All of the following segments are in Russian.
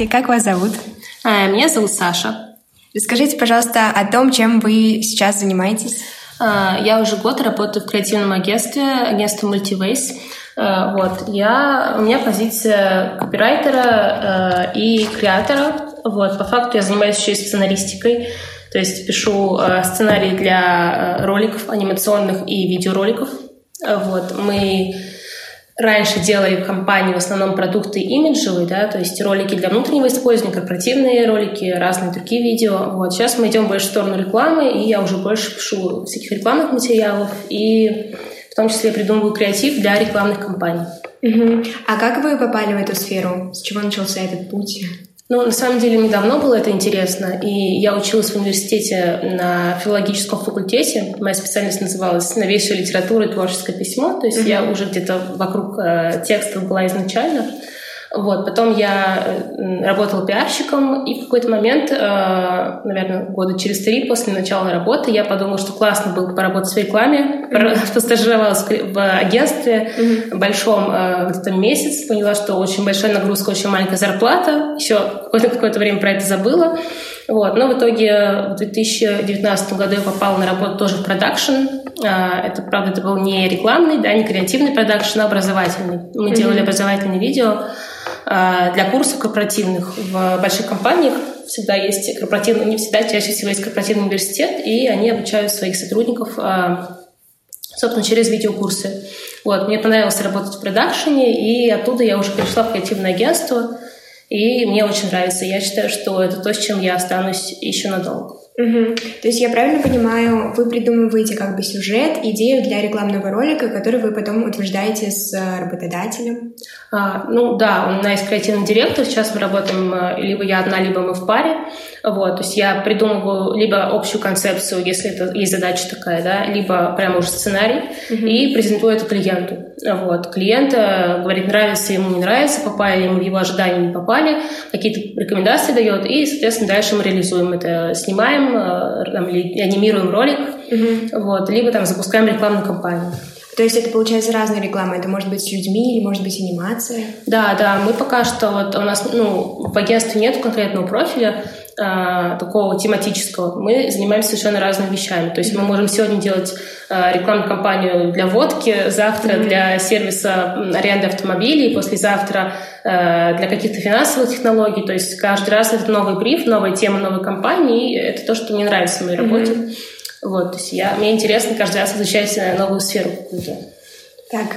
Здравствуйте, как вас зовут? А, меня зовут Саша. Расскажите, пожалуйста, о том, чем вы сейчас занимаетесь. А, я уже год работаю в креативном агентстве, агентстве Multiways. А, вот, я, у меня позиция копирайтера и креатора. Вот, по факту я занимаюсь еще и сценаристикой. То есть пишу сценарии для роликов анимационных и видеороликов. Вот, мы раньше делали в компании в основном продукты имиджевые, да, то есть ролики для внутреннего использования, корпоративные ролики, разные другие видео. Вот. Сейчас мы идем больше в сторону рекламы, и я уже больше пишу всяких рекламных материалов, и в том числе придумываю креатив для рекламных компаний. Угу. А как вы попали в эту сферу? С чего начался этот путь? Ну, на самом деле, мне давно было это интересно, и я училась в университете на филологическом факультете. Моя специальность называлась «Новейшая литература и творческое письмо», то есть mm-hmm. я уже где-то вокруг э, текстов была изначально. Вот. Потом я э, работала пиарщиком, и в какой-то момент, э, наверное, года через три после начала работы, я подумала, что классно было бы поработать в рекламе. Mm-hmm. Постажировалась в агентстве mm-hmm. большом э, где-то месяц, поняла, что очень большая нагрузка, очень маленькая зарплата. Еще какое-то, какое-то время про это забыла. Вот. Но в итоге в 2019 году я попала на работу тоже в продакшн. Это, правда, это был не рекламный, да, не креативный продакшн, а образовательный. Мы mm-hmm. делали образовательные видео. А, для курсов корпоративных в больших компаниях всегда есть корпоративный, не всегда, чаще всего есть корпоративный университет, и они обучают своих сотрудников, а, собственно, через видеокурсы. Вот, мне понравилось работать в продакшене, и оттуда я уже перешла в креативное агентство, и мне очень нравится. Я считаю, что это то, с чем я останусь еще надолго. Угу. То есть я правильно понимаю, вы придумываете как бы сюжет, идею для рекламного ролика, который вы потом утверждаете с э, работодателем? А, ну да, у меня есть креативный директор, сейчас мы работаем э, либо я одна, либо мы в паре. Вот, то есть я придумываю либо общую концепцию, если это есть задача такая, да, либо прямо уже сценарий, угу. и презентую это клиенту. Вот, клиент э, говорит, нравится ему, не нравится, попали ему в его ожидания, не попали, какие-то рекомендации дает, и, соответственно, дальше мы реализуем это, снимаем, Э, там, или анимируем ролик, угу. вот, либо там запускаем рекламную кампанию. То есть это получается разная реклама. Это может быть с людьми или может быть анимация? Да, да. Мы пока что вот у нас ну в агентстве нет конкретного профиля э, такого тематического. Мы занимаемся совершенно разными вещами. То есть мы можем сегодня делать э, рекламную кампанию для водки, завтра mm-hmm. для сервиса аренды автомобилей, послезавтра э, для каких-то финансовых технологий. То есть каждый раз это новый бриф, новая тема новой компании. И это то, что мне нравится в моей работе. Mm-hmm. Вот, то есть я, мне интересно каждый раз изучать новую сферу какую-то. Так,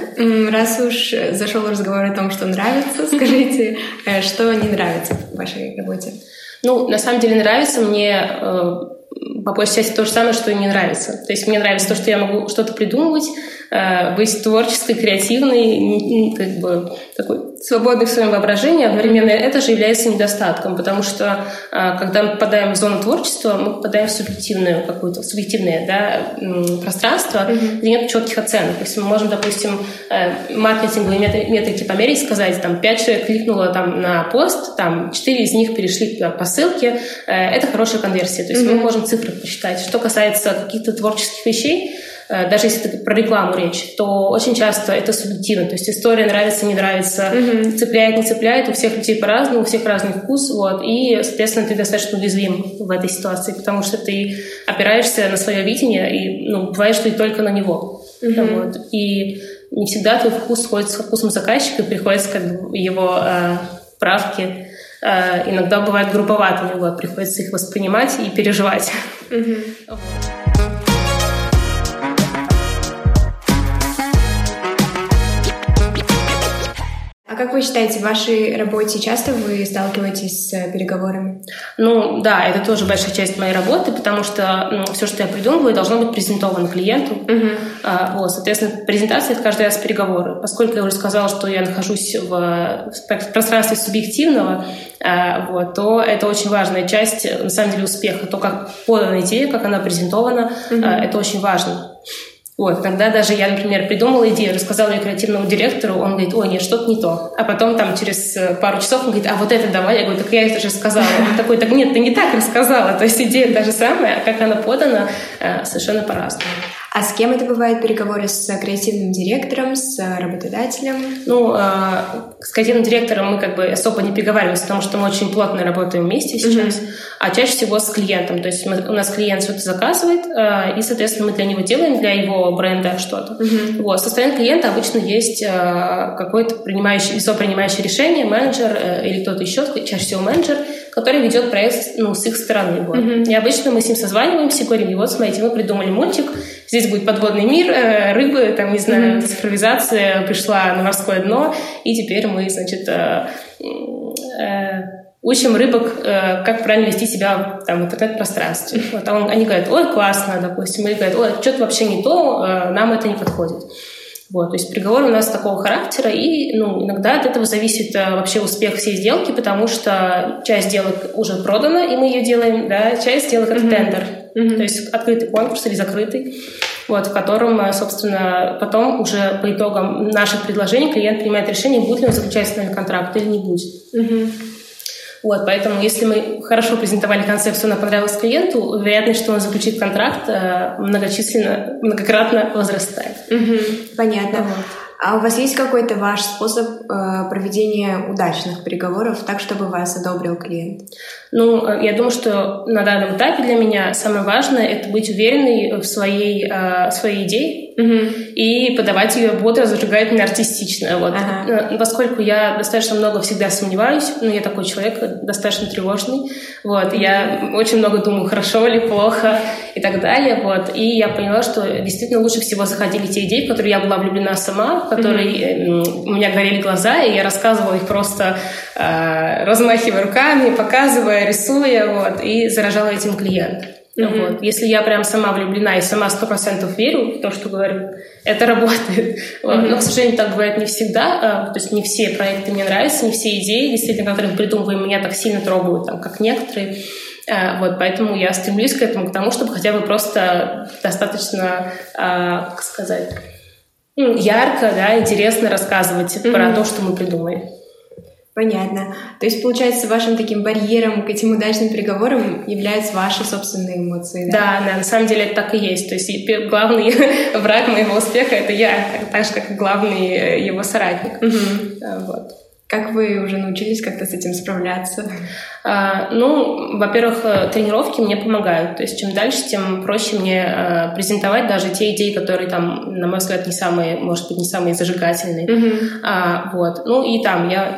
раз уж зашел разговор о том, что нравится, скажите, э, что не нравится в вашей работе? Ну, на самом деле нравится мне э, по большей части то же самое, что и не нравится. То есть мне нравится то, что я могу что-то придумывать, быть творческой, креативной, как бы такой свободный в своем воображении. Одновременно это же является недостатком, потому что э, когда мы попадаем в зону творчества, мы попадаем в субъективную какую-то субъективное да, пространство, mm-hmm. где нет четких оценок. То есть мы можем, допустим, э, маркетинговые метрики померить, сказать, там, пять человек кликнуло там, на пост, там, четыре из них перешли по ссылке, это хорошая конверсия. То есть mm-hmm. мы можем цифры посчитать. Что касается каких-то творческих вещей, э, даже если это про рекламу речь, то очень часто это субъективно. То есть история нравится, не нравится, mm-hmm. цепляет, не цепляет. У всех людей по-разному, у всех разный вкус. Вот, и, соответственно, ты достаточно уязвим в этой ситуации, потому что ты опираешься на свое видение, и ну, бывает, что и только на него. Mm-hmm. Вот. И не всегда твой вкус сходится с вкусом заказчика, и приходится как бы его э, правки Э, иногда бывают групповатыми, вот, приходится их воспринимать и переживать. Mm-hmm. А как вы считаете, в вашей работе часто вы сталкиваетесь с э, переговорами? Ну да, это тоже большая часть моей работы, потому что ну, все, что я придумываю, должно быть презентовано клиенту. Угу. А, вот, соответственно, презентация — это каждый раз переговоры. Поскольку я уже сказала, что я нахожусь в, в пространстве субъективного, а, вот, то это очень важная часть, на самом деле, успеха. То, как подана идея, как она презентована, угу. а, это очень важно. Вот, тогда даже я, например, придумала идею, рассказала ее креативному директору, он говорит, ой, нет, что-то не то. А потом там через э, пару часов он говорит, а вот это давай. Я говорю, так я это же сказала. Он такой, так нет, ты не так рассказала. То есть идея та же самая, а как она подана, э, совершенно по-разному. А с кем это бывает переговоры с креативным директором, с работодателем? Ну, а, с креативным директором мы как бы особо не переговариваемся, потому что мы очень плотно работаем вместе сейчас, mm-hmm. а чаще всего с клиентом. То есть мы, у нас клиент что-то заказывает, а, и, соответственно, мы для него делаем, для его бренда что-то. Mm-hmm. Вот. Со стороны клиента обычно есть какой-то принимающий, лицо, принимающее решение, менеджер э, или кто-то еще, чаще всего менеджер, который ведет проект ну, с их стороны. Вот. Mm-hmm. И обычно мы с ним созваниваемся и говорим, вот, смотрите, мы придумали мультик, здесь будет подводный мир, э, рыбы, там, не знаю, mm-hmm. цифровизация пришла на морское дно, и теперь мы, значит, э, э, учим рыбок, э, как правильно вести себя там, в интернет-пространстве. Вот, а он, они говорят, ой, классно, допустим, или говорят, ой, что-то вообще не то, э, нам это не подходит. Вот, то есть приговор у нас такого характера, и ну, иногда от этого зависит а, вообще успех всей сделки, потому что часть сделок уже продана, и мы ее делаем, да, часть сделок это mm-hmm. тендер, mm-hmm. то есть открытый конкурс или закрытый, вот, в котором, а, собственно, потом уже по итогам наших предложений клиент принимает решение, будет ли он заключать с нами контракт или не будет. Mm-hmm. Вот, поэтому если мы хорошо презентовали концепцию, она понравилась клиенту, вероятность, что он заключит контракт, э, многочисленно, многократно возрастает. Угу, понятно. Вот. А у вас есть какой-то ваш способ э, проведения удачных переговоров так, чтобы вас одобрил клиент? Ну, э, я думаю, что на данном этапе для меня самое важное — это быть уверенной в своей, э, своей идее, угу. и подавать ее бодро, зажигательно, артистично. Вот. Ага. Э, поскольку я достаточно много всегда сомневаюсь, ну, я такой человек достаточно тревожный, вот, угу. я очень много думаю, хорошо или плохо и так далее, вот, и я поняла, что действительно лучше всего заходили те идеи, в которые я была влюблена сама, в которые угу. у меня горели глаза, и я рассказывала их просто э, размахивая руками, показывая, рисуя, вот, и заражала этим клиента. Mm-hmm. Вот. Если я прям сама влюблена и сама сто процентов верю в то, что говорю, это работает. Mm-hmm. Но, к сожалению, так бывает не всегда. А, то есть не все проекты мне нравятся, не все идеи, действительно, которые мы придумываем, меня так сильно трогают, там, как некоторые. А, вот, поэтому я стремлюсь к этому, к тому, чтобы хотя бы просто достаточно, а, как сказать, ярко, да, интересно рассказывать mm-hmm. про то, что мы придумаем. Понятно. То есть, получается, вашим таким барьером к этим удачным переговорам являются ваши собственные эмоции, да? Да, да, на самом деле это так и есть. То есть главный враг моего успеха — это я, так же, как и главный э, его соратник. Угу. Вот. Как вы уже научились как-то с этим справляться? А, ну, во-первых, э, тренировки мне помогают. То есть чем дальше, тем проще мне а, презентовать даже те идеи, которые там, на мой взгляд, не самые, может быть, не самые зажигательные. Mm-hmm. А, вот. Ну и там я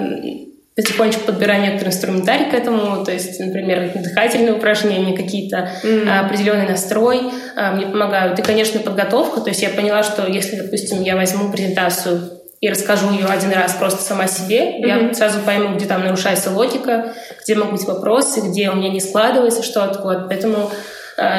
потихонечку подбираю некоторый инструментарий к этому, то есть, например, дыхательные упражнения, какие-то mm-hmm. определенный настрой а, мне помогают. И, конечно, подготовка, то есть я поняла, что если, допустим, я возьму презентацию и расскажу ее один раз просто сама себе, mm-hmm. я сразу пойму, где там нарушается логика, где могут быть вопросы, где у меня не складывается что-то. Вот. Поэтому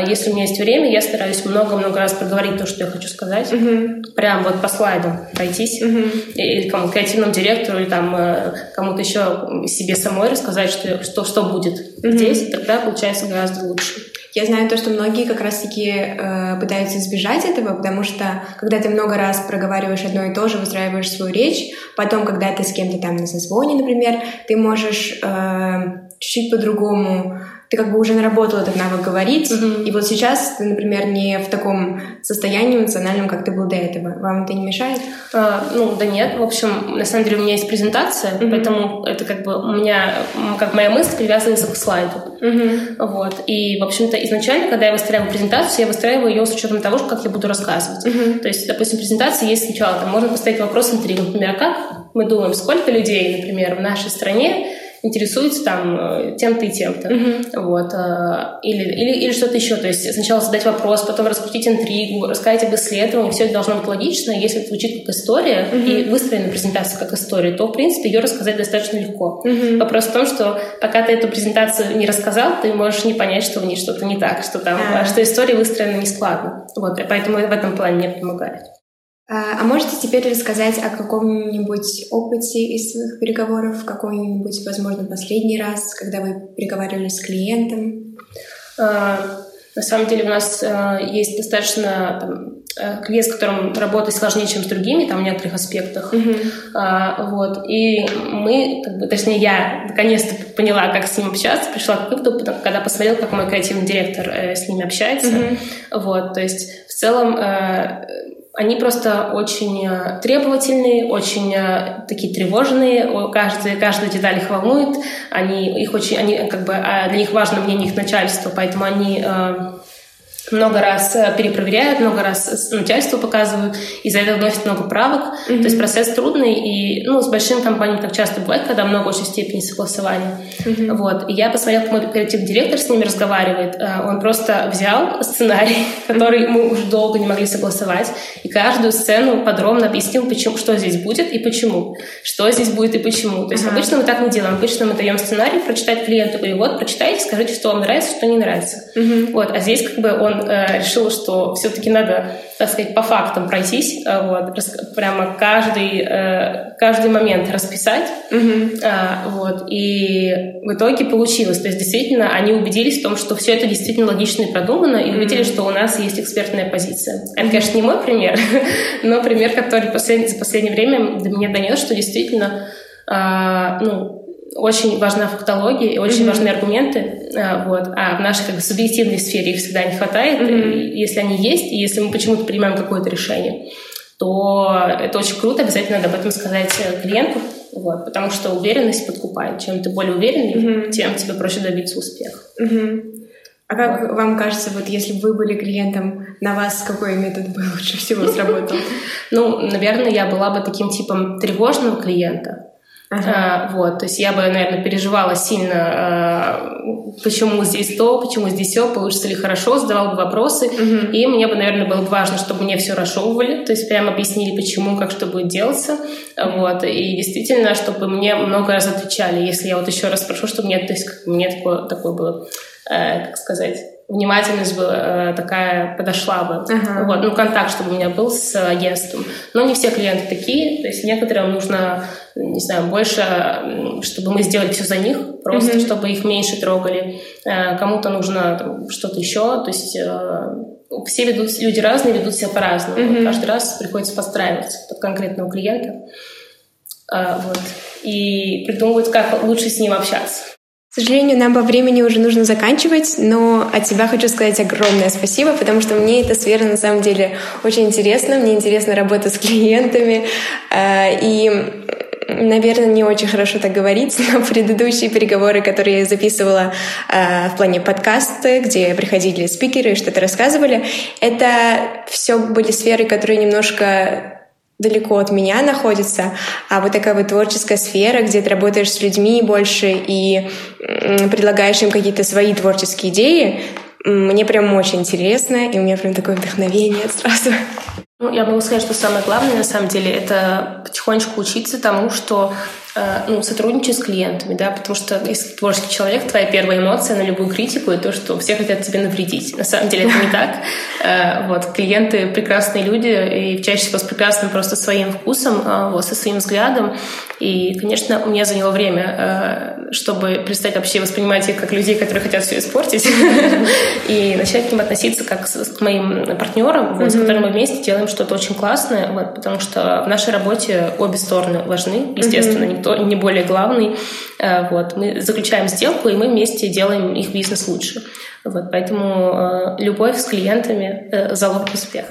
если у меня есть время, я стараюсь много-много раз проговорить то, что я хочу сказать. Угу. Прям вот по слайдам пройтись. Угу. Или кому креативному директору, или там э, кому-то еще себе самой рассказать, что, что, что будет угу. здесь. Тогда получается гораздо лучше. Я знаю то, что многие как раз-таки э, пытаются избежать этого, потому что когда ты много раз проговариваешь одно и то же, выстраиваешь свою речь, потом, когда ты с кем-то там на созвоне, например, ты можешь э, чуть-чуть по-другому ты как бы уже наработал этот навык говорить, mm-hmm. и вот сейчас ты, например, не в таком состоянии эмоциональном, как ты был до этого. Вам это не мешает? А, ну, да нет. В общем, на самом деле у меня есть презентация, mm-hmm. поэтому это как бы у меня, как моя мысль привязывается к слайду. Mm-hmm. Вот. И, в общем-то, изначально, когда я выстраиваю презентацию, я выстраиваю ее с учетом того, как я буду рассказывать. Mm-hmm. То есть, допустим, презентация есть сначала, там можно поставить вопрос интригу, например, а как мы думаем, сколько людей, например, в нашей стране интересуется там э, тем-то и тем-то. Uh-huh. Вот. Э, или, или, или что-то еще. То есть сначала задать вопрос, потом раскрутить интригу, рассказать об исследовании. Все это должно быть логично. Если это звучит как история uh-huh. и выстроена презентация как история, то, в принципе, ее рассказать достаточно легко. Uh-huh. Вопрос в том, что пока ты эту презентацию не рассказал, ты можешь не понять, что в ней что-то не так, что там, uh-huh. что история выстроена не складно. Вот. Поэтому в этом плане мне помогает. А, а можете теперь рассказать о каком-нибудь опыте из своих переговоров, какой-нибудь, возможно, последний раз, когда вы переговаривали с клиентом? А, на самом деле у нас а, есть достаточно там, клиент, с которым работать сложнее, чем с другими, там в некоторых аспектах. Mm-hmm. А, вот. И мы, как бы, точнее, я наконец-то поняла, как с ним общаться, пришла к выводу, когда посмотрела, как мой креативный директор э, с ними общается. Mm-hmm. Вот. То есть, в целом, э, они просто очень э, требовательные, очень э, такие тревожные, каждая, каждая деталь их волнует, они, их очень, они, как бы, а для них важно мнение их начальства, поэтому они э, много раз э, перепроверяют, много раз начальству показывают, и за это вносят много правок. Mm-hmm. То есть процесс трудный, и ну, с большими компаниями так часто бывает, когда много очень степени согласования. Mm-hmm. Вот. И я посмотрела, как мой креативный директор с ними разговаривает. Э, он просто взял сценарий, который мы уже долго не могли согласовать, и каждую сцену подробно объяснил, почему, что здесь будет и почему. Что здесь будет и почему. То есть uh-huh. обычно мы так не делаем. Обычно мы даем сценарий прочитать клиенту, и вот, прочитайте, скажите, что вам нравится, что не нравится. Uh-huh. Вот. А здесь как бы он э, решил, что все-таки надо, так сказать, по фактам пройтись, э, вот, прямо каждый, э, каждый момент расписать, mm-hmm. э, вот, и в итоге получилось. То есть действительно они убедились в том, что все это действительно логично и продумано, и увидели, mm-hmm. что у нас есть экспертная позиция. Это, конечно, не мой пример, но пример, который послед... за последнее время до меня донес, что действительно э, ну, очень важна фактология и очень mm-hmm. важны аргументы, а, вот, а в нашей как бы, субъективной сфере их всегда не хватает. Mm-hmm. если они есть, и если мы почему-то принимаем какое-то решение, то это очень круто, обязательно надо об этом сказать э, клиенту, вот, потому что уверенность подкупает. Чем ты более уверенный, mm-hmm. тем тебе проще добиться успеха. Mm-hmm. А как вот. вам кажется, вот если бы вы были клиентом, на вас какой метод бы лучше всего сработал? Ну, наверное, я была бы таким типом тревожного клиента, Ага. А, вот, то есть я бы, наверное, переживала сильно, а, почему здесь то, почему здесь все, получится ли хорошо, задавала бы вопросы, угу. и мне бы, наверное, было бы важно, чтобы мне все расшевывали, то есть прямо объяснили, почему, как что будет делаться, вот, и действительно, чтобы мне много раз отвечали, если я вот еще раз спрошу, чтобы мне, то есть мне такое, такое было, э, как сказать, внимательность бы э, такая подошла бы. Ага. Вот, ну, контакт, чтобы у меня был с агентством. Но не все клиенты такие, то есть некоторым нужно, не знаю, больше, чтобы мы сделали все за них, просто угу. чтобы их меньше трогали. Э, кому-то нужно что-то еще, то есть э, все ведут, люди разные, ведут себя по-разному. Угу. Каждый раз приходится подстраиваться под конкретного клиента. Э, вот. И придумывать, как лучше с ним общаться. К сожалению, нам по времени уже нужно заканчивать, но от себя хочу сказать огромное спасибо, потому что мне эта сфера на самом деле очень интересна. Мне интересна работа с клиентами. Э, и наверное, не очень хорошо так говорить, но предыдущие переговоры, которые я записывала э, в плане подкаста, где приходили спикеры и что-то рассказывали, это все были сферы, которые немножко далеко от меня находится, а вот такая вот творческая сфера, где ты работаешь с людьми больше и предлагаешь им какие-то свои творческие идеи, мне прям очень интересно, и у меня прям такое вдохновение сразу. Ну, я могу сказать, что самое главное, на самом деле, это потихонечку учиться тому, что ну, сотрудничать с клиентами, да, потому что если творческий человек, твоя первая эмоция на любую критику — это то, что все хотят тебе навредить. На самом деле это не так. Э, вот, клиенты — прекрасные люди, и чаще всего с прекрасным просто своим вкусом, э, вот, со своим взглядом. И, конечно, у меня заняло время, чтобы перестать вообще воспринимать их как людей, которые хотят все испортить, и начать к ним относиться как к моим партнерам, с которыми мы вместе делаем что-то очень классное, вот, потому что в нашей работе обе стороны важны, естественно, никто то не более главный. Э, вот. Мы заключаем сделку, и мы вместе делаем их бизнес лучше. Вот. Поэтому э, любовь с клиентами – залог успеха.